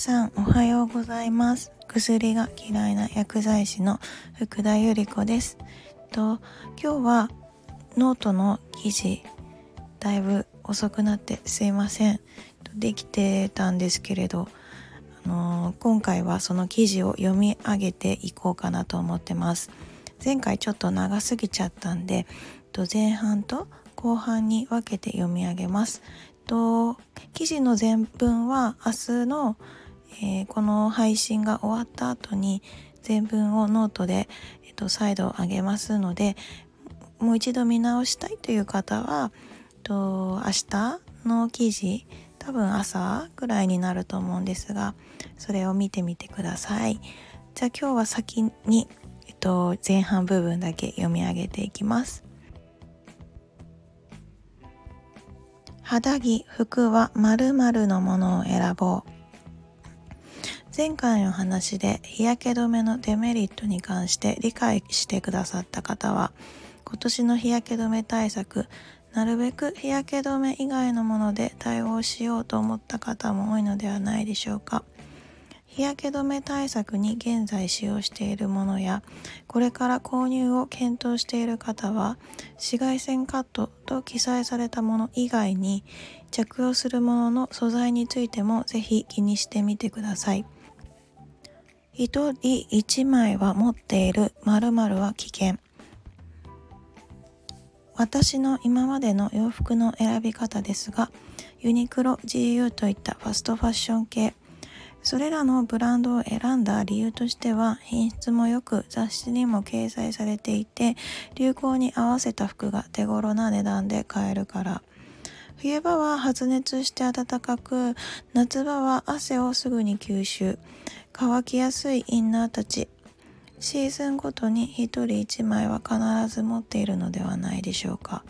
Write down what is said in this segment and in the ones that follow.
さんおはようございます。薬が嫌いな薬剤師の福田由里子です。と今日はノートの記事だいぶ遅くなってすいません。できてたんですけれどあのー、今回はその記事を読み上げていこうかなと思ってます。前回ちょっと長すぎちゃったんで前半と後半に分けて読み上げます。と記事の全文は明日の、えー、この配信が終わった後に全文をノートで、えー、と再度上げますのでもう一度見直したいという方はと明日の記事多分朝ぐらいになると思うんですがそれを見てみてください。じゃあ今日は先に、えっと、前半部分だけ読み上げていきます。肌着服は〇〇のものを選ぼう。前回の話で日焼け止めのデメリットに関して理解してくださった方は今年の日焼け止め対策なるべく日焼け止め以外のもので対応しようと思った方も多いのではないでしょうか。日焼け止め対策に現在使用しているものやこれから購入を検討している方は紫外線カットと記載されたもの以外に着用するものの素材についてもぜひ気にしてみてください。一人一枚は持っている〇〇は危険。私の今までの洋服の選び方ですがユニクロ GU といったファストファッション系。それらのブランドを選んだ理由としては品質も良く雑誌にも掲載されていて流行に合わせた服が手頃な値段で買えるから。冬場は発熱して暖かく夏場は汗をすぐに吸収。乾きやすいインナーたち。シーズンごとに1人1枚は必ず持っているのではないでしょうか。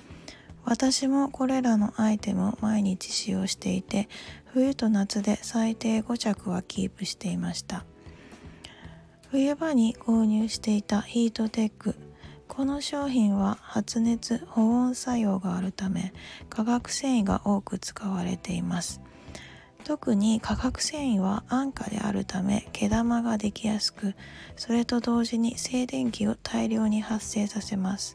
私もこれらのアイテムを毎日使用していて冬と夏で最低5着はキープしていました。冬場に購入していたヒートテック。この商品は発熱保温作用があるため化学繊維が多く使われています。特に化学繊維は安価であるため毛玉ができやすくそれと同時に静電気を大量に発生させます。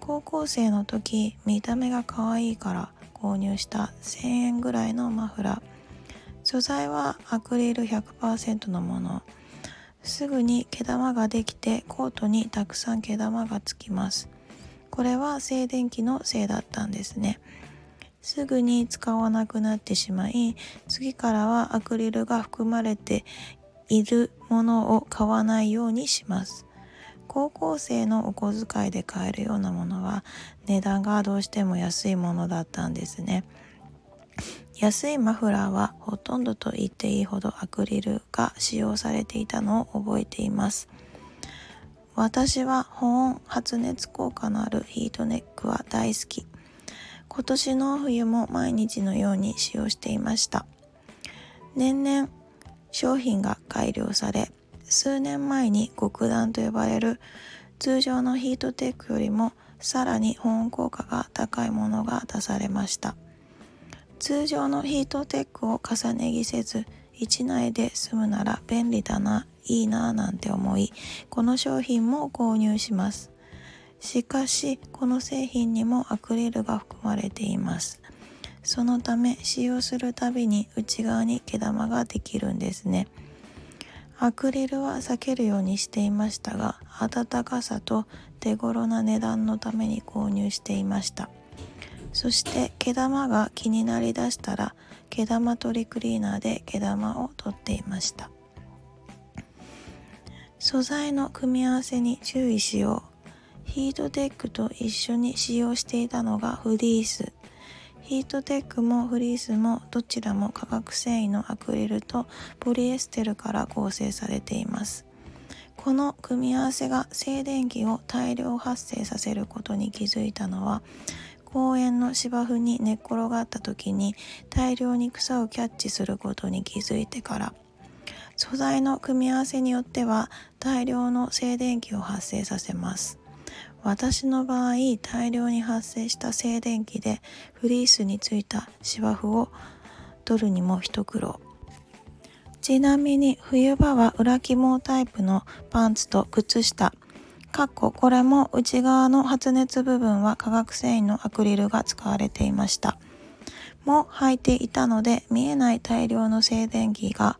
高校生の時見た目が可愛いから購入した1000円ぐらいのマフラー。素材はアクリル100%のもの。すぐに毛玉ができてコートにたくさん毛玉がつきます。これは静電気のせいだったんですね。すぐに使わなくなってしまい次からはアクリルが含まれているものを買わないようにします。高校生のお小遣いで買えるようなものは値段がどうしても安いものだったんですね。安いマフラーはほとんどと言っていいほどアクリルが使用されていたのを覚えています。私は保温発熱効果のあるヒートネックは大好き。今年の冬も毎日のように使用していました。年々商品が改良され数年前に極暖と呼ばれる通常のヒートテックよりもさらに保温効果が高いものが出されました。通常のヒートテックを重ね着せず1内で済むなら便利だないいなぁなんて思いこの商品も購入します。しかしこの製品にもアクリルが含まれています。そのため使用するたびに内側に毛玉ができるんですね。アクリルは避けるようにしていましたが暖かさと手頃な値段のために購入していました。そして毛玉が気になりだしたら毛玉取りクリーナーで毛玉を取っていました。素材の組み合わせに注意しよう。ヒートテックと一緒に使用していたのがフリース。ヒートテックもフリースもどちらも化学繊維のアクリルとポリエステルから構成されています。この組み合わせが静電気を大量発生させることに気づいたのは公園の芝生に寝っ転がった時に大量に草をキャッチすることに気づいてから。素材の組み合わせによっては大量の静電気を発生させます。私の場合大量に発生した静電気でフリースについた芝生を取るにも一苦労ちなみに冬場は裏肝タイプのパンツと靴下かっここれも内側の発熱部分は化学繊維のアクリルが使われていました。も履いていたので見えない大量の静電気が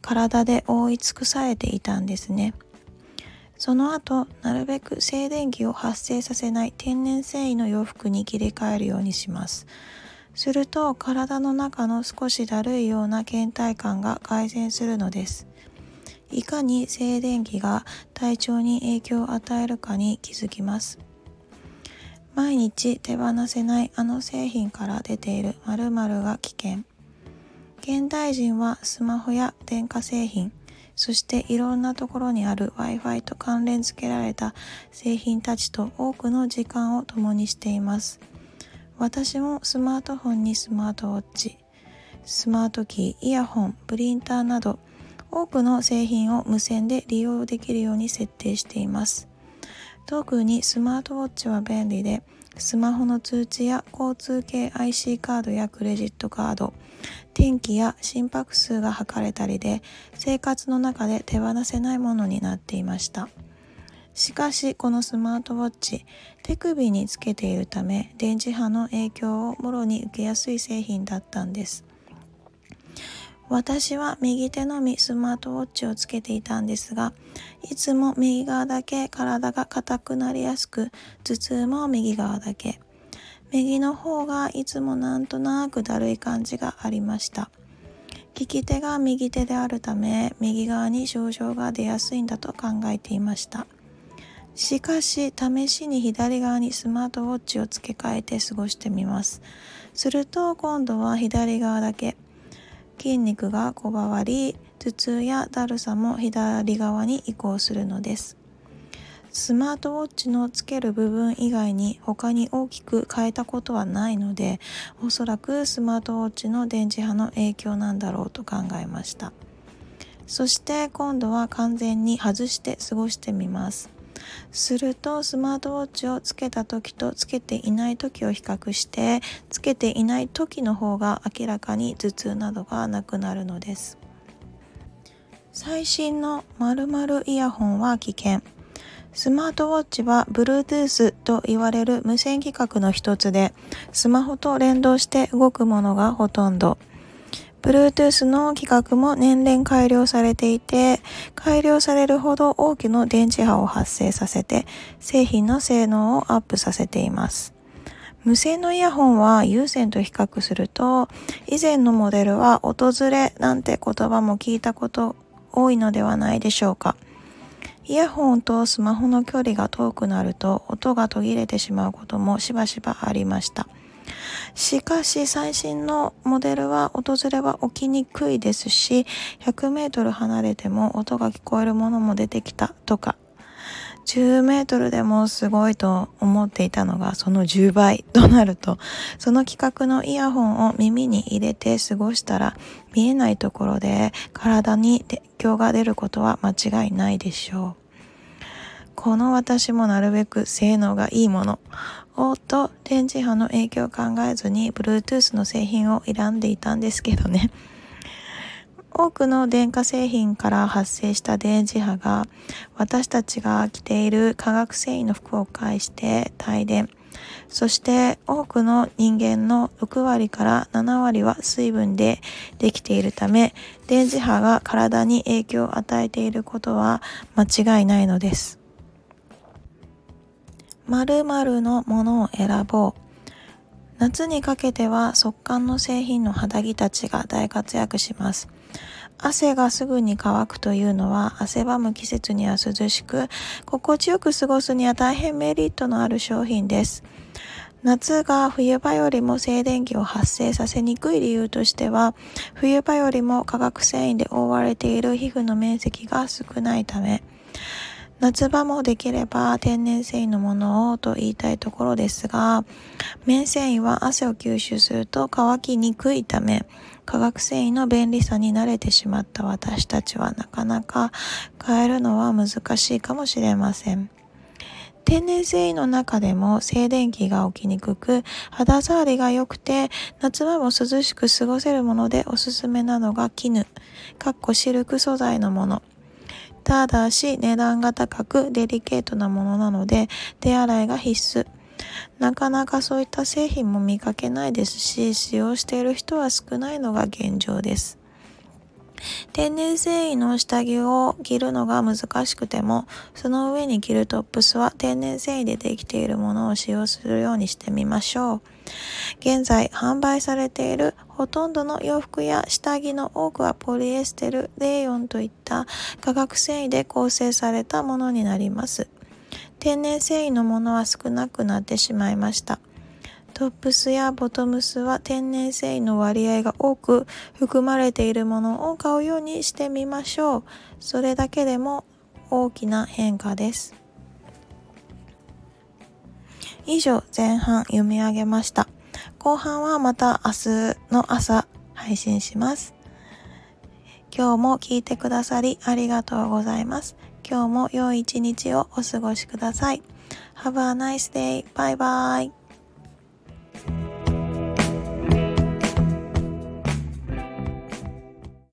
体で覆い尽くされていたんですね。その後、なるべく静電気を発生させない天然繊維の洋服に切り替えるようにします。すると体の中の少しだるいような倦怠感が改善するのです。いかに静電気が体調に影響を与えるかに気づきます。毎日手放せないあの製品から出ている〇〇が危険。現代人はスマホや電化製品、そしていろんなところにある Wi-Fi と関連付けられた製品たちと多くの時間を共にしています。私もスマートフォンにスマートウォッチ、スマートキー、イヤホン、プリンターなど多くの製品を無線で利用できるように設定しています。特にスマートウォッチは便利で、スマホの通知や交通系 IC カードやクレジットカード、天気や心拍数が測れたりで、生活の中で手放せないものになっていました。しかしこのスマートウォッチ手首につけているため電磁波の影響をもろに受けやすい製品だったんです私は右手のみスマートウォッチをつけていたんですがいつも右側だけ体が硬くなりやすく頭痛も右側だけ右の方がいつもなんとなくだるい感じがありました利き手が右手であるため右側に症状が出やすいんだと考えていましたしかし、試しに左側にスマートウォッチを付け替えて過ごしてみます。すると、今度は左側だけ筋肉がこばわり、頭痛やだるさも左側に移行するのです。スマートウォッチのつける部分以外に他に大きく変えたことはないので、おそらくスマートウォッチの電磁波の影響なんだろうと考えました。そして今度は完全に外して過ごしてみます。するとスマートウォッチをつけた時とつけていない時を比較してつけていない時の方が明らかに頭痛などがなくなるのです最新の〇〇イヤホンは危険スマートウォッチは Bluetooth と言われる無線規格の一つでスマホと連動して動くものがほとんど Bluetooth の規格も年々改良されていて、改良されるほど大きな電磁波を発生させて、製品の性能をアップさせています。無線のイヤホンは有線と比較すると、以前のモデルは訪れなんて言葉も聞いたこと多いのではないでしょうか。イヤホンとスマホの距離が遠くなると音が途切れてしまうこともしばしばありました。しかし最新のモデルは訪れは起きにくいですし、100メートル離れても音が聞こえるものも出てきたとか、10メートルでもすごいと思っていたのがその10倍となると、その規格のイヤホンを耳に入れて過ごしたら見えないところで体に影響が出ることは間違いないでしょう。この私もなるべく性能がいいものをと電磁波の影響を考えずに Bluetooth の製品を選んでいたんですけどね。多くの電化製品から発生した電磁波が私たちが着ている化学繊維の服を介して帯電そして多くの人間の6割から7割は水分でできているため電磁波が体に影響を与えていることは間違いないのです。〇〇のものを選ぼう。夏にかけては速乾の製品の肌着たちが大活躍します。汗がすぐに乾くというのは汗ばむ季節には涼しく心地よく過ごすには大変メリットのある商品です。夏が冬場よりも静電気を発生させにくい理由としては冬場よりも化学繊維で覆われている皮膚の面積が少ないため夏場もできれば天然繊維のものをと言いたいところですが、綿繊維は汗を吸収すると乾きにくいため、化学繊維の便利さに慣れてしまった私たちはなかなか変えるのは難しいかもしれません。天然繊維の中でも静電気が起きにくく肌触りが良くて夏場も涼しく過ごせるものでおすすめなのが絹かっこシルク素材のものただし値段が高くデリケートなものなので手洗いが必須。なかなかそういった製品も見かけないですし使用している人は少ないのが現状です。天然繊維の下着を着るのが難しくても、その上に着るトップスは天然繊維でできているものを使用するようにしてみましょう。現在販売されているほとんどの洋服や下着の多くはポリエステル、レーヨンといった化学繊維で構成されたものになります。天然繊維のものは少なくなってしまいました。トップスやボトムスは天然繊維の割合が多く含まれているものを買うようにしてみましょう。それだけでも大きな変化です。以上前半読み上げました。後半はまた明日の朝配信します。今日も聞いてくださりありがとうございます。今日も良い一日をお過ごしください。Have a nice day. Bye bye.